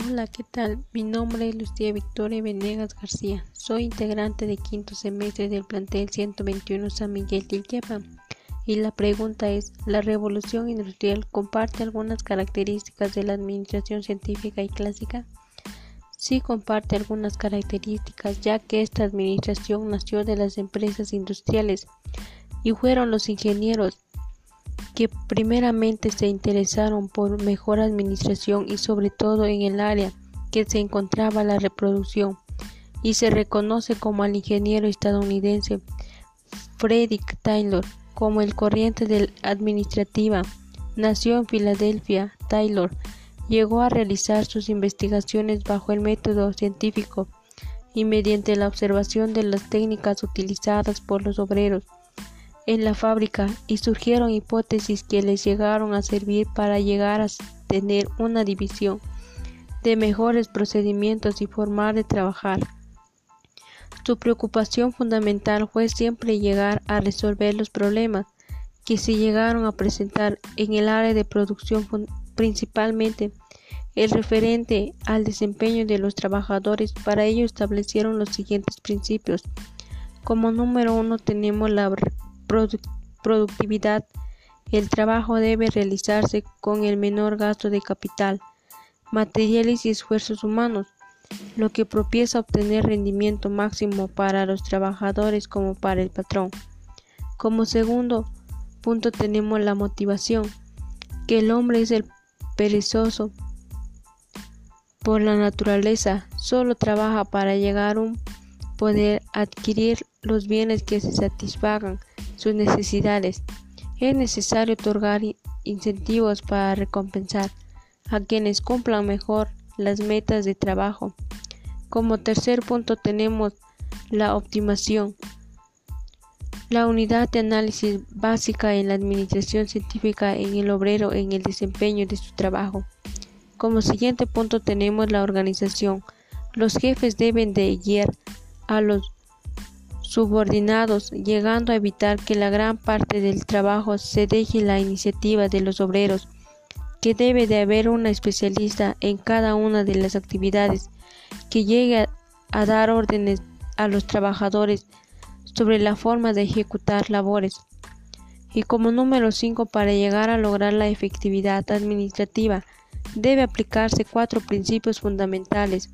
Hola, ¿qué tal? Mi nombre es Lucía Victoria Venegas García. Soy integrante de quinto semestre del plantel 121 San Miguel de Illepa. Y la pregunta es, ¿la revolución industrial comparte algunas características de la administración científica y clásica? Sí comparte algunas características, ya que esta administración nació de las empresas industriales y fueron los ingenieros que primeramente se interesaron por mejor administración y sobre todo en el área que se encontraba la reproducción y se reconoce como al ingeniero estadounidense Frederick Taylor como el corriente del administrativa. Nació en Filadelfia, Taylor llegó a realizar sus investigaciones bajo el método científico y mediante la observación de las técnicas utilizadas por los obreros en la fábrica y surgieron hipótesis que les llegaron a servir para llegar a tener una división de mejores procedimientos y formas de trabajar. Su preocupación fundamental fue siempre llegar a resolver los problemas que se llegaron a presentar en el área de producción principalmente el referente al desempeño de los trabajadores. Para ello establecieron los siguientes principios. Como número uno tenemos la productividad, el trabajo debe realizarse con el menor gasto de capital, materiales y esfuerzos humanos, lo que propicia obtener rendimiento máximo para los trabajadores como para el patrón. Como segundo punto tenemos la motivación, que el hombre es el perezoso por la naturaleza, solo trabaja para llegar a un poder adquirir los bienes que se satisfagan sus necesidades. Es necesario otorgar incentivos para recompensar a quienes cumplan mejor las metas de trabajo. Como tercer punto tenemos la optimización, la unidad de análisis básica en la administración científica en el obrero en el desempeño de su trabajo. Como siguiente punto tenemos la organización. Los jefes deben de guiar a los subordinados, llegando a evitar que la gran parte del trabajo se deje la iniciativa de los obreros, que debe de haber una especialista en cada una de las actividades, que llegue a dar órdenes a los trabajadores sobre la forma de ejecutar labores. Y como número 5, para llegar a lograr la efectividad administrativa, debe aplicarse cuatro principios fundamentales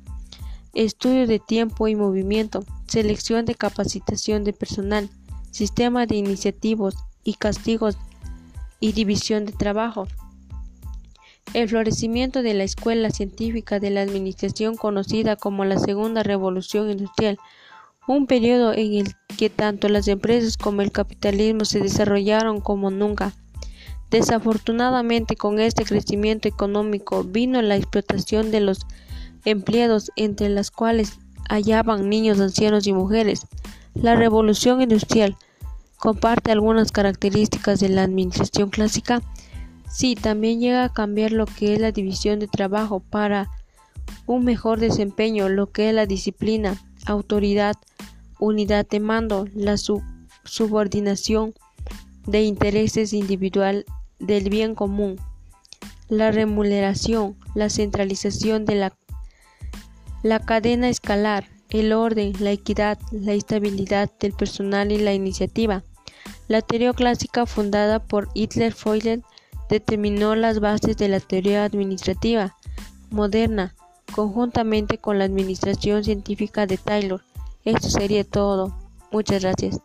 estudio de tiempo y movimiento, selección de capacitación de personal, sistema de iniciativos y castigos y división de trabajo. El florecimiento de la escuela científica de la administración conocida como la Segunda Revolución Industrial, un periodo en el que tanto las empresas como el capitalismo se desarrollaron como nunca. Desafortunadamente con este crecimiento económico vino la explotación de los empleados entre las cuales hallaban niños, ancianos y mujeres. La revolución industrial comparte algunas características de la administración clásica. Sí, también llega a cambiar lo que es la división de trabajo para un mejor desempeño, lo que es la disciplina, autoridad, unidad de mando, la subordinación de intereses individual del bien común, la remuneración, la centralización de la la cadena escalar, el orden, la equidad, la estabilidad del personal y la iniciativa. La teoría clásica fundada por Hitler Feuer determinó las bases de la teoría administrativa moderna, conjuntamente con la administración científica de Taylor. Esto sería todo. Muchas gracias.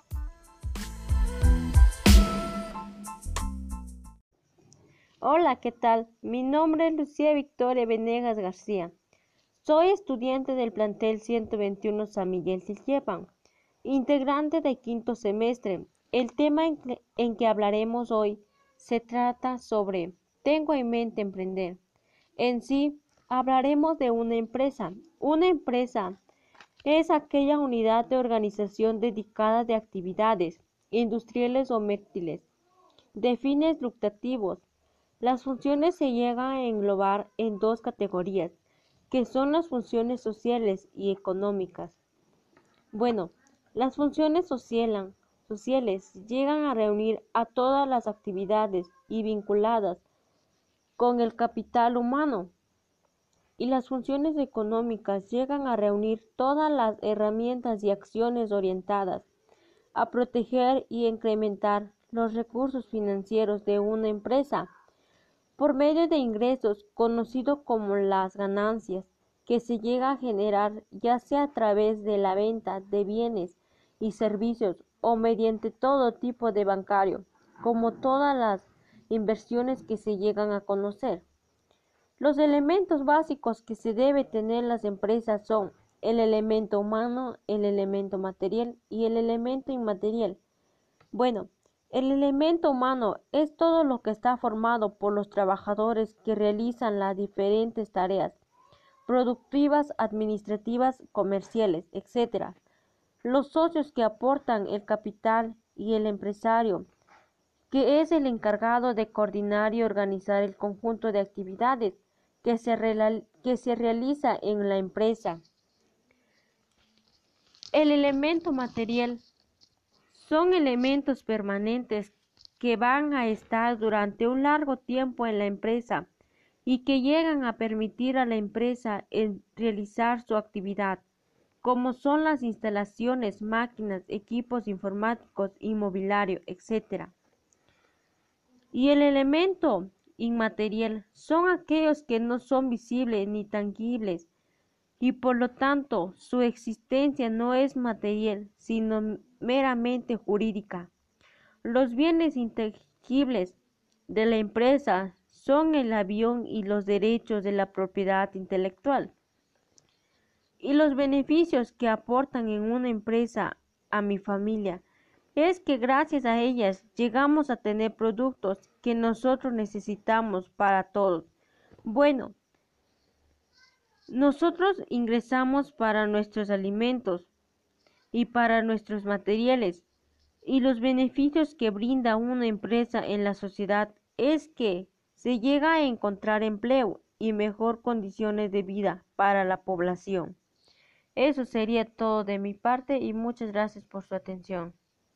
Hola, ¿qué tal? Mi nombre es Lucía Victoria Venegas García. Soy estudiante del plantel 121 San Miguel Siljepan, integrante de quinto semestre. El tema en que, hablaremos hoy se trata sobre Tengo en mente emprender. En sí, hablaremos de una empresa. Una empresa es aquella unidad de organización dedicada de actividades industriales o mértiles de fines lucrativos. Las funciones se llegan a englobar en dos categorías que son las funciones sociales y económicas. Bueno, las funciones sociales llegan a reunir a todas las actividades y vinculadas con el capital humano y las funciones económicas llegan a reunir todas las herramientas y acciones orientadas a proteger y incrementar los recursos financieros de una empresa por medio de ingresos conocidos como las ganancias que se llega a generar ya sea a través de la venta de bienes y servicios o mediante todo tipo de bancario, como todas las inversiones que se llegan a conocer. Los elementos básicos que se debe tener las empresas son el elemento humano, el elemento material y el elemento inmaterial. Bueno, el elemento humano es todo lo que está formado por los trabajadores que realizan las diferentes tareas productivas, administrativas, comerciales, etc. Los socios que aportan el capital y el empresario, que es el encargado de coordinar y organizar el conjunto de actividades que se, realiza en la empresa. El elemento material son elementos permanentes que van a estar durante un largo tiempo en la empresa y que llegan a permitir a la empresa realizar su actividad, como son las instalaciones, máquinas, equipos informáticos, inmobiliario, etc. Y el elemento inmaterial son aquellos que no son visibles ni tangibles y por lo tanto su existencia no es material, sino meramente jurídica. Los bienes intangibles de la empresa son el avión y los derechos de la propiedad intelectual. Y los beneficios que aportan en una empresa a mi familia es que gracias a ellas llegamos a tener productos que nosotros necesitamos para todos. Bueno, nosotros ingresamos para nuestros alimentos y para nuestros materiales y los beneficios que brinda una empresa en la sociedad es que se llega a encontrar empleo y mejor condiciones de vida para la población. Eso sería todo de mi parte y muchas gracias por su atención.